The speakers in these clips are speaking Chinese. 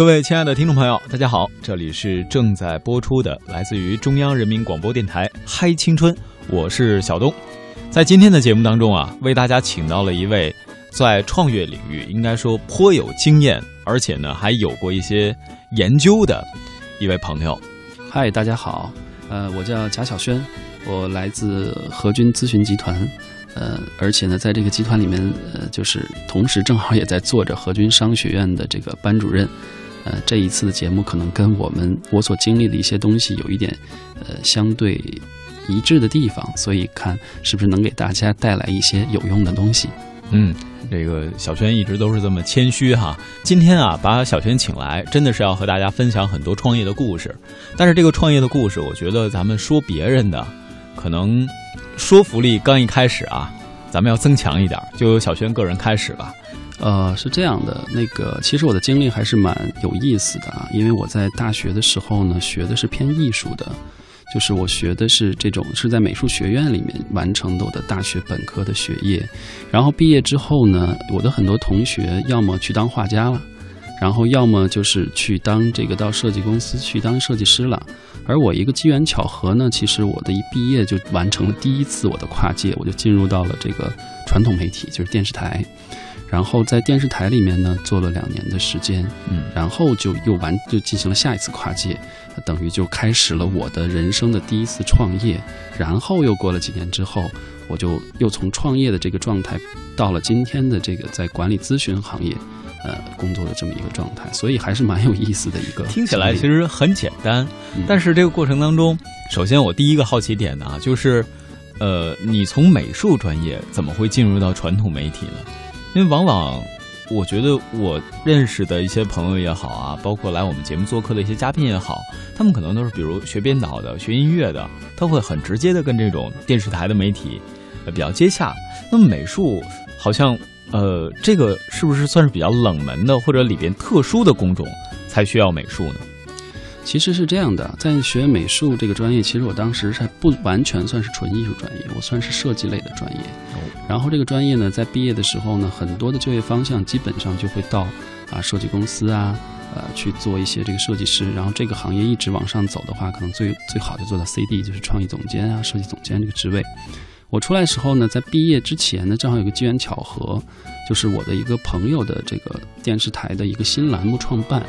各位亲爱的听众朋友，大家好，这里是正在播出的来自于中央人民广播电台《嗨青春》，我是小东。在今天的节目当中啊，为大家请到了一位在创业领域应该说颇有经验，而且呢还有过一些研究的一位朋友。嗨，大家好，呃，我叫贾晓轩，我来自和军咨询集团。呃，而且呢，在这个集团里面，呃，就是同时正好也在做着和军商学院的这个班主任。呃，这一次的节目可能跟我们我所经历的一些东西有一点呃相对一致的地方，所以看是不是能给大家带来一些有用的东西。嗯，这个小轩一直都是这么谦虚哈。今天啊，把小轩请来，真的是要和大家分享很多创业的故事。但是这个创业的故事，我觉得咱们说别人的，可能。说服力刚一开始啊，咱们要增强一点，就由小轩个人开始吧。呃，是这样的，那个其实我的经历还是蛮有意思的啊，因为我在大学的时候呢，学的是偏艺术的，就是我学的是这种是在美术学院里面完成的我的大学本科的学业，然后毕业之后呢，我的很多同学要么去当画家了。然后要么就是去当这个到设计公司去当设计师了，而我一个机缘巧合呢，其实我的一毕业就完成了第一次我的跨界，我就进入到了这个传统媒体，就是电视台，然后在电视台里面呢做了两年的时间，嗯，然后就又完就进行了下一次跨界，等于就开始了我的人生的第一次创业，然后又过了几年之后，我就又从创业的这个状态到了今天的这个在管理咨询行业。呃，工作的这么一个状态，所以还是蛮有意思的一个。听起来其实很简单，但是这个过程当中，首先我第一个好奇点呢，就是，呃，你从美术专业怎么会进入到传统媒体呢？因为往往我觉得我认识的一些朋友也好啊，包括来我们节目做客的一些嘉宾也好，他们可能都是比如学编导的、学音乐的，他会很直接的跟这种电视台的媒体呃比较接洽。那么美术好像。呃，这个是不是算是比较冷门的，或者里边特殊的工种才需要美术呢？其实是这样的，在学美术这个专业，其实我当时还不完全算是纯艺术专业，我算是设计类的专业。然后这个专业呢，在毕业的时候呢，很多的就业方向基本上就会到啊设计公司啊，呃去做一些这个设计师。然后这个行业一直往上走的话，可能最最好就做到 CD，就是创意总监啊、设计总监这个职位。我出来时候呢，在毕业之前呢，正好有个机缘巧合，就是我的一个朋友的这个电视台的一个新栏目创办。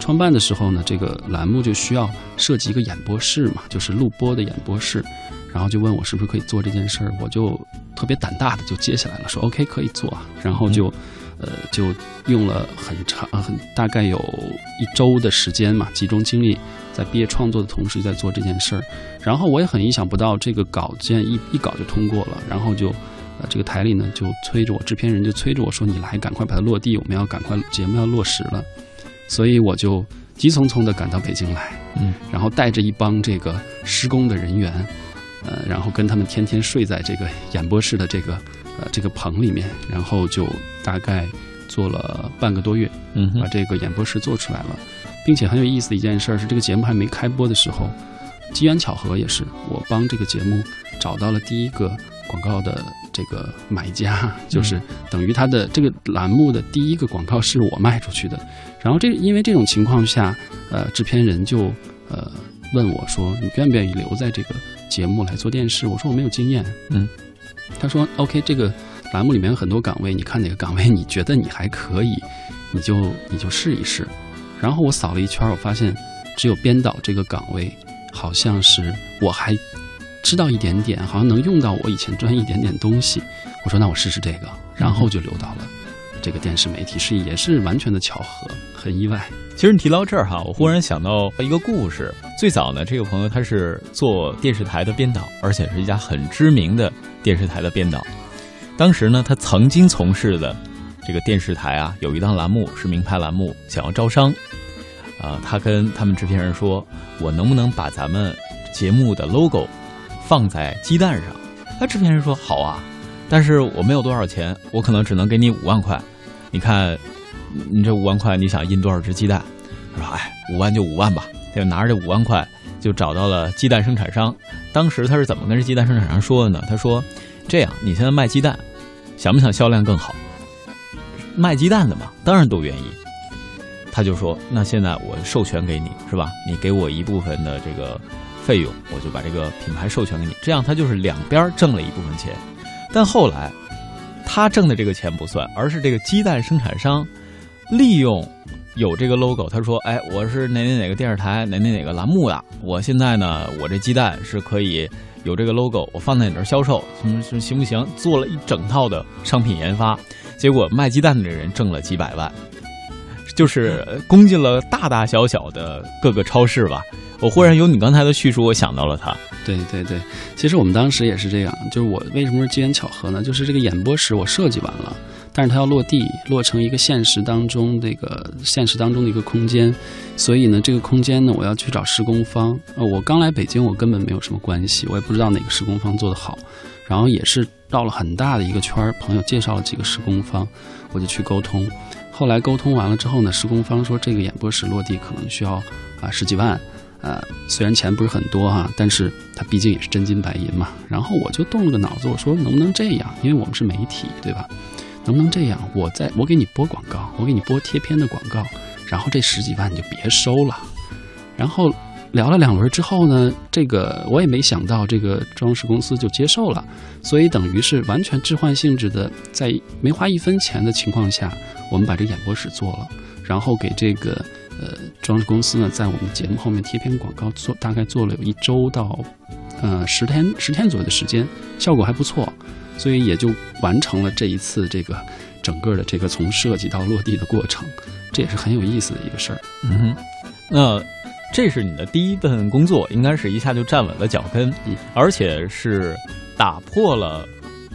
创办的时候呢，这个栏目就需要设计一个演播室嘛，就是录播的演播室。然后就问我是不是可以做这件事儿，我就特别胆大的就接下来了，说 OK 可以做。然后就。呃，就用了很长、很大概有一周的时间嘛，集中精力在毕业创作的同时在做这件事儿。然后我也很意想不到，这个稿件一一稿就通过了。然后就，呃，这个台里呢就催着我，制片人就催着我说：“你来，赶快把它落地，我们要赶快节目要落实了。”所以我就急匆匆地赶到北京来，嗯，然后带着一帮这个施工的人员，呃，然后跟他们天天睡在这个演播室的这个。呃，这个棚里面，然后就大概做了半个多月，嗯，把这个演播室做出来了，并且很有意思的一件事是，这个节目还没开播的时候，机缘巧合也是，我帮这个节目找到了第一个广告的这个买家，就是等于他的这个栏目的第一个广告是我卖出去的。然后这因为这种情况下，呃，制片人就呃问我说：“你愿不愿意留在这个节目来做电视？”我说：“我没有经验。”嗯。他说：“OK，这个栏目里面有很多岗位，你看哪个岗位你觉得你还可以，你就你就试一试。”然后我扫了一圈，我发现只有编导这个岗位，好像是我还知道一点点，好像能用到我以前专业一点点东西。我说：“那我试试这个。”然后就留到了这个电视媒体，是也是完全的巧合，很意外。其实你提到这儿哈，我忽然想到一个故事。最早呢，这个朋友他是做电视台的编导，而且是一家很知名的电视台的编导。当时呢，他曾经从事的这个电视台啊，有一档栏目是名牌栏目，想要招商。啊，他跟他们制片人说：“我能不能把咱们节目的 logo 放在鸡蛋上？”那制片人说：“好啊，但是我没有多少钱，我可能只能给你五万块。你看。”你这五万块，你想印多少只鸡蛋？他说：“哎，五万就五万吧。”他就拿着这五万块，就找到了鸡蛋生产商。当时他是怎么跟这鸡蛋生产商说的呢？他说：“这样，你现在卖鸡蛋，想不想销量更好？卖鸡蛋的嘛，当然都愿意。他就说：“那现在我授权给你，是吧？你给我一部分的这个费用，我就把这个品牌授权给你。这样他就是两边挣了一部分钱。但后来他挣的这个钱不算，而是这个鸡蛋生产商利用有这个 logo，他说：‘哎，我是哪哪哪个电视台哪哪哪个栏目的，我现在呢，我这鸡蛋是可以有这个 logo，我放在你这销售，什么什么行不行？’做了一整套的商品研发，结果卖鸡蛋的人挣了几百万。”就是攻进了大大小小的各个超市吧。我忽然有你刚才的叙述，我想到了他。对对对，其实我们当时也是这样。就是我为什么是机缘巧合呢？就是这个演播室我设计完了，但是它要落地，落成一个现实当中这个现实当中的一个空间。所以呢，这个空间呢，我要去找施工方。呃，我刚来北京，我根本没有什么关系，我也不知道哪个施工方做得好。然后也是绕了很大的一个圈儿，朋友介绍了几个施工方，我就去沟通。后来沟通完了之后呢，施工方说这个演播室落地可能需要啊十几万，呃，虽然钱不是很多哈，但是它毕竟也是真金白银嘛。然后我就动了个脑子，我说能不能这样？因为我们是媒体，对吧？能不能这样？我在我给你播广告，我给你播贴片的广告，然后这十几万你就别收了。然后。聊了两轮之后呢，这个我也没想到，这个装饰公司就接受了，所以等于是完全置换性质的，在没花一分钱的情况下，我们把这演播室做了，然后给这个呃装饰公司呢，在我们节目后面贴篇广告，做大概做了有一周到呃十天十天左右的时间，效果还不错，所以也就完成了这一次这个整个的这个从设计到落地的过程，这也是很有意思的一个事儿。嗯哼，那。这是你的第一份工作，应该是一下就站稳了脚跟，而且是打破了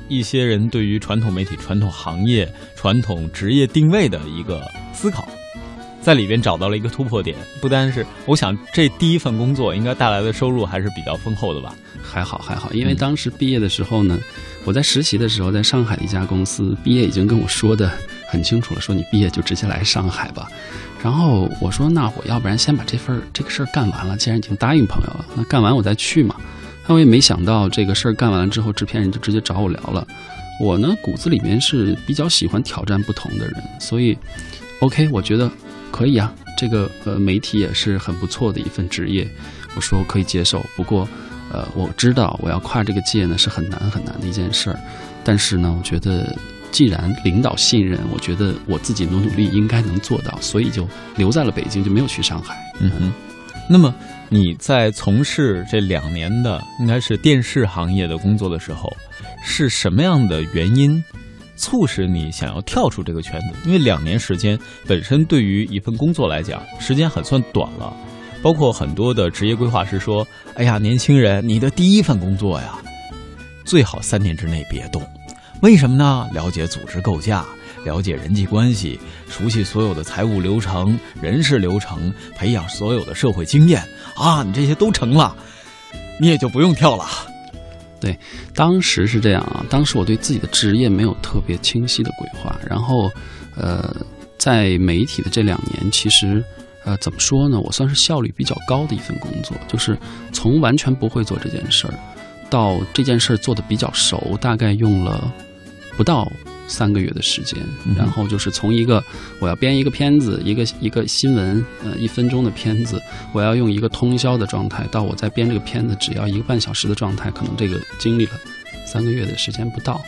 一些人对于传统媒体、传统行业、传统职业定位的一个思考，在里边找到了一个突破点。不单是，我想这第一份工作应该带来的收入还是比较丰厚的吧？还好还好，因为当时毕业的时候呢，我在实习的时候，在上海的一家公司毕业，已经跟我说的很清楚了，说你毕业就直接来上海吧。然后我说：“那我要不然先把这份这个事儿干完了。既然已经答应朋友了，那干完我再去嘛。”那我也没想到这个事儿干完了之后，制片人就直接找我聊了。我呢骨子里面是比较喜欢挑战不同的人，所以 OK，我觉得可以啊。这个呃媒体也是很不错的一份职业，我说可以接受。不过呃我知道我要跨这个界呢是很难很难的一件事儿，但是呢我觉得。既然领导信任，我觉得我自己努努力应该能做到，所以就留在了北京，就没有去上海。嗯哼。那么你在从事这两年的应该是电视行业的工作的时候，是什么样的原因促使你想要跳出这个圈子？因为两年时间本身对于一份工作来讲，时间很算短了。包括很多的职业规划师说：“哎呀，年轻人，你的第一份工作呀，最好三年之内别动。”为什么呢？了解组织构架，了解人际关系，熟悉所有的财务流程、人事流程，培养所有的社会经验啊！你这些都成了，你也就不用跳了。对，当时是这样啊。当时我对自己的职业没有特别清晰的规划，然后，呃，在媒体的这两年，其实，呃，怎么说呢？我算是效率比较高的一份工作，就是从完全不会做这件事儿，到这件事儿做的比较熟，大概用了。不到三个月的时间，然后就是从一个我要编一个片子，一个一个新闻，呃，一分钟的片子，我要用一个通宵的状态，到我在编这个片子只要一个半小时的状态，可能这个经历了三个月的时间不到。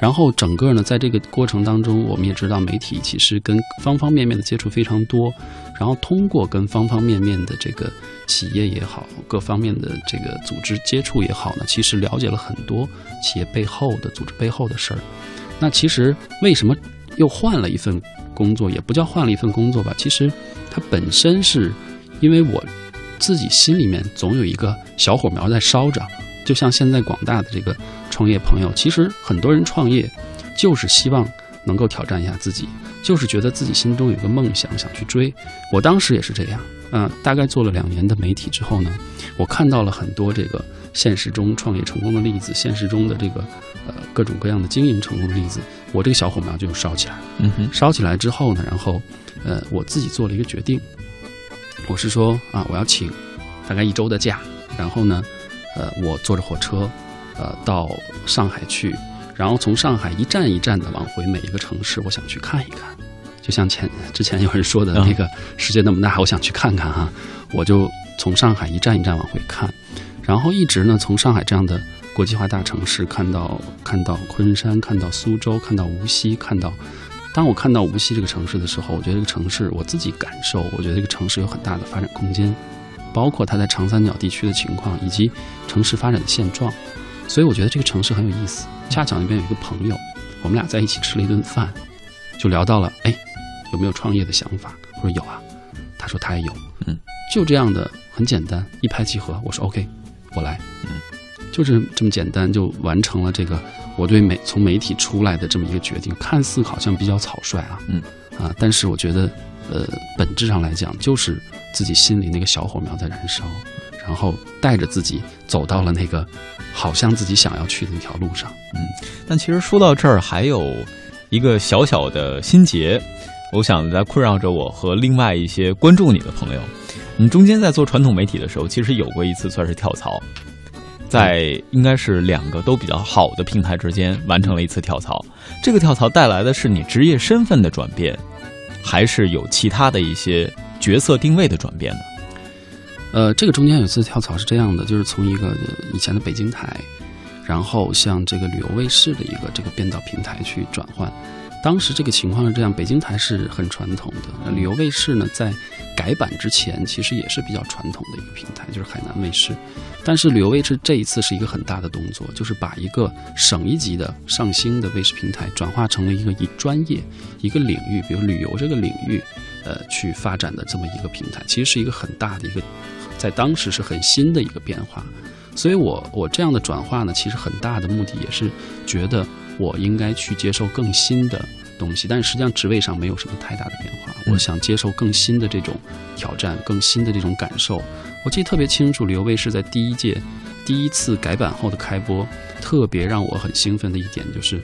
然后整个呢，在这个过程当中，我们也知道媒体其实跟方方面面的接触非常多，然后通过跟方方面面的这个企业也好，各方面的这个组织接触也好呢，其实了解了很多企业背后的组织背后的事儿。那其实为什么又换了一份工作？也不叫换了一份工作吧，其实它本身是因为我自己心里面总有一个小火苗在烧着，就像现在广大的这个。创业朋友，其实很多人创业，就是希望能够挑战一下自己，就是觉得自己心中有个梦想想去追。我当时也是这样，嗯，大概做了两年的媒体之后呢，我看到了很多这个现实中创业成功的例子，现实中的这个呃各种各样的经营成功的例子，我这个小火苗就烧起来了。嗯哼，烧起来之后呢，然后呃我自己做了一个决定，我是说啊，我要请大概一周的假，然后呢，呃，我坐着火车。呃，到上海去，然后从上海一站一站的往回每一个城市，我想去看一看。就像前之前有人说的那个世界那么大，我想去看看哈，我就从上海一站一站往回看，然后一直呢从上海这样的国际化大城市看到看到昆山，看到苏州，看到无锡，看到。当我看到无锡这个城市的时候，我觉得这个城市我自己感受，我觉得这个城市有很大的发展空间，包括它在长三角地区的情况以及城市发展的现状，所以我觉得这个城市很有意思。恰巧那边有一个朋友，我们俩在一起吃了一顿饭，就聊到了，哎，有没有创业的想法？我说有啊，他说他也有，嗯，就这样的很简单，一拍即合。我说 OK，我来，嗯，就是这么简单就完成了这个。我对媒从媒体出来的这么一个决定，看似好像比较草率啊，嗯啊，但是我觉得，呃，本质上来讲，就是自己心里那个小火苗在燃烧，然后带着自己走到了那个好像自己想要去的那条路上，嗯。但其实说到这儿，还有一个小小的心结，我想在困扰着我和另外一些关注你的朋友。你中间在做传统媒体的时候，其实有过一次算是跳槽。在应该是两个都比较好的平台之间完成了一次跳槽，这个跳槽带来的是你职业身份的转变，还是有其他的一些角色定位的转变呢？呃，这个中间有一次跳槽是这样的，就是从一个以前的北京台，然后向这个旅游卫视的一个这个编导平台去转换。当时这个情况是这样，北京台是很传统的，旅游卫视呢在改版之前其实也是比较传统的一个平台，就是海南卫视。但是旅游卫视这一次是一个很大的动作，就是把一个省一级的上星的卫视平台转化成了一个以专业一个领域，比如旅游这个领域，呃，去发展的这么一个平台，其实是一个很大的一个，在当时是很新的一个变化。所以我我这样的转化呢，其实很大的目的也是觉得。我应该去接受更新的东西，但实际上职位上没有什么太大的变化。我想接受更新的这种挑战，更新的这种感受。我记得特别清楚，旅游卫视在第一届第一次改版后的开播，特别让我很兴奋的一点，就是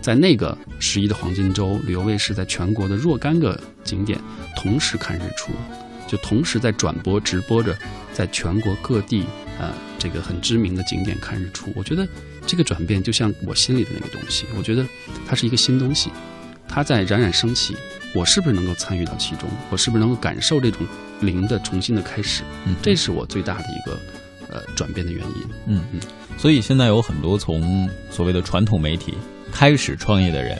在那个十一的黄金周，旅游卫视在全国的若干个景点同时看日出，就同时在转播直播着，在全国各地呃这个很知名的景点看日出。我觉得。这个转变就像我心里的那个东西，我觉得它是一个新东西，它在冉冉升起。我是不是能够参与到其中？我是不是能够感受这种零的重新的开始？嗯，这是我最大的一个呃转变的原因。嗯嗯。所以现在有很多从所谓的传统媒体开始创业的人，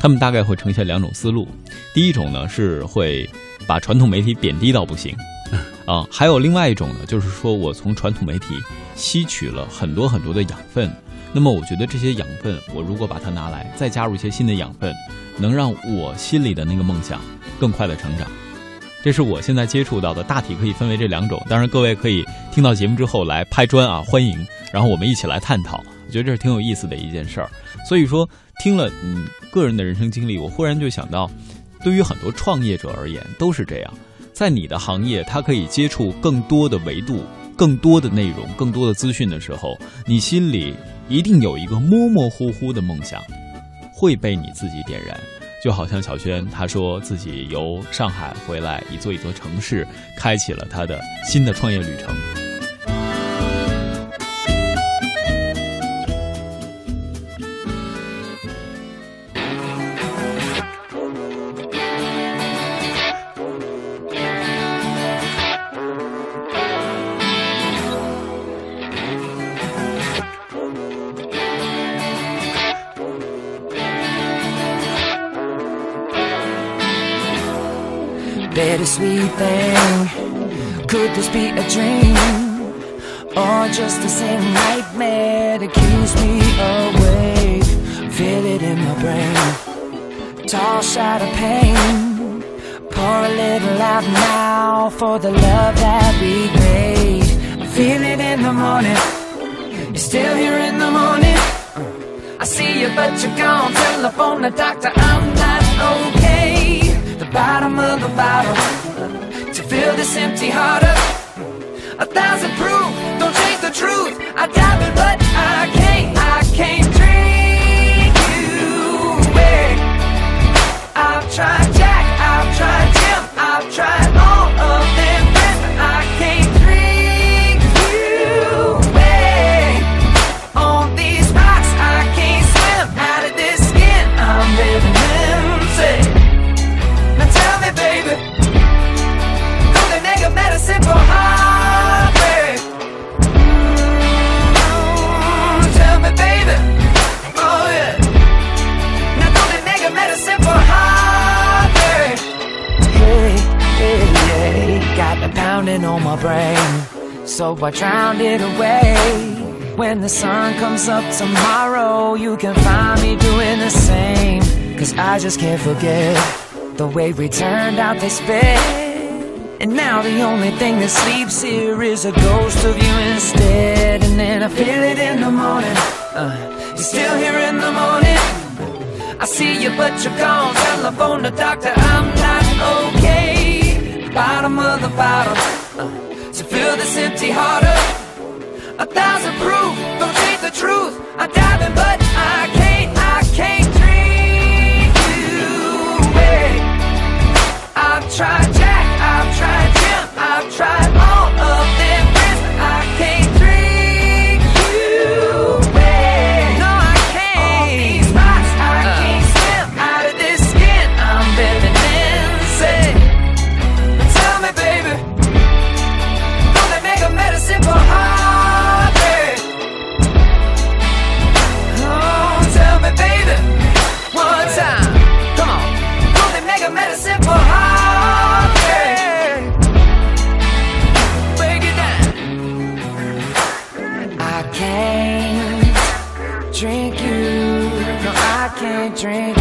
他们大概会呈现两种思路。第一种呢是会把传统媒体贬低到不行。啊，还有另外一种呢，就是说我从传统媒体吸取了很多很多的养分。那么我觉得这些养分，我如果把它拿来，再加入一些新的养分，能让我心里的那个梦想更快的成长。这是我现在接触到的，大体可以分为这两种。当然，各位可以听到节目之后来拍砖啊，欢迎，然后我们一起来探讨。我觉得这是挺有意思的一件事儿。所以说，听了你个人的人生经历，我忽然就想到，对于很多创业者而言都是这样，在你的行业，他可以接触更多的维度、更多的内容、更多的资讯的时候，你心里。一定有一个模模糊糊的梦想，会被你自己点燃，就好像小轩他说自己由上海回来，一座一座城市，开启了他的新的创业旅程。Bittersweet thing. Could this be a dream? Or just the same nightmare that keeps me awake? Feel it in my brain. Toss out of pain. Pour a little out now for the love that we made. Feel it in the morning. You're still here in the morning. I see you, but you're gone. Telephone the doctor, I'm not okay bottom of the bottle to fill this empty heart up. A thousand proof, So I drowned it away. When the sun comes up tomorrow, you can find me doing the same. Cause I just can't forget the way we turned out this bed. And now the only thing that sleeps here is a ghost of you instead. And then I feel it in the morning. Uh, you're still here in the morning. I see you, but you're gone. Telephone the doctor, I'm not okay. Bottom of the bottle. Uh, to fill this empty heart up. A thousand proof, don't take the truth. I'm diving, but I can't drink